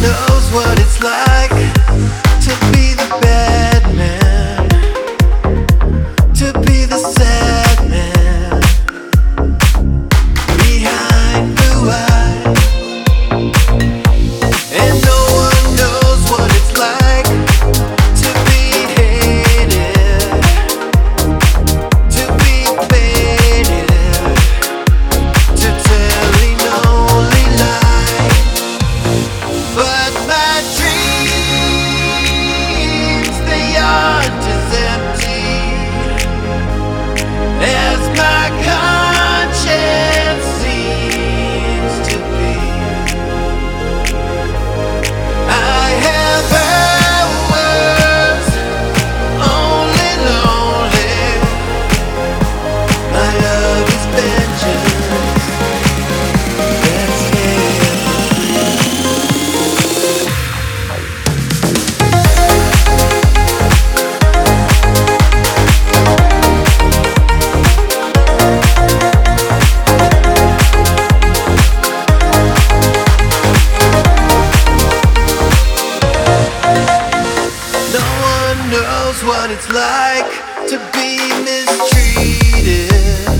knows what it's like to be the best. knows what it's like to be mistreated.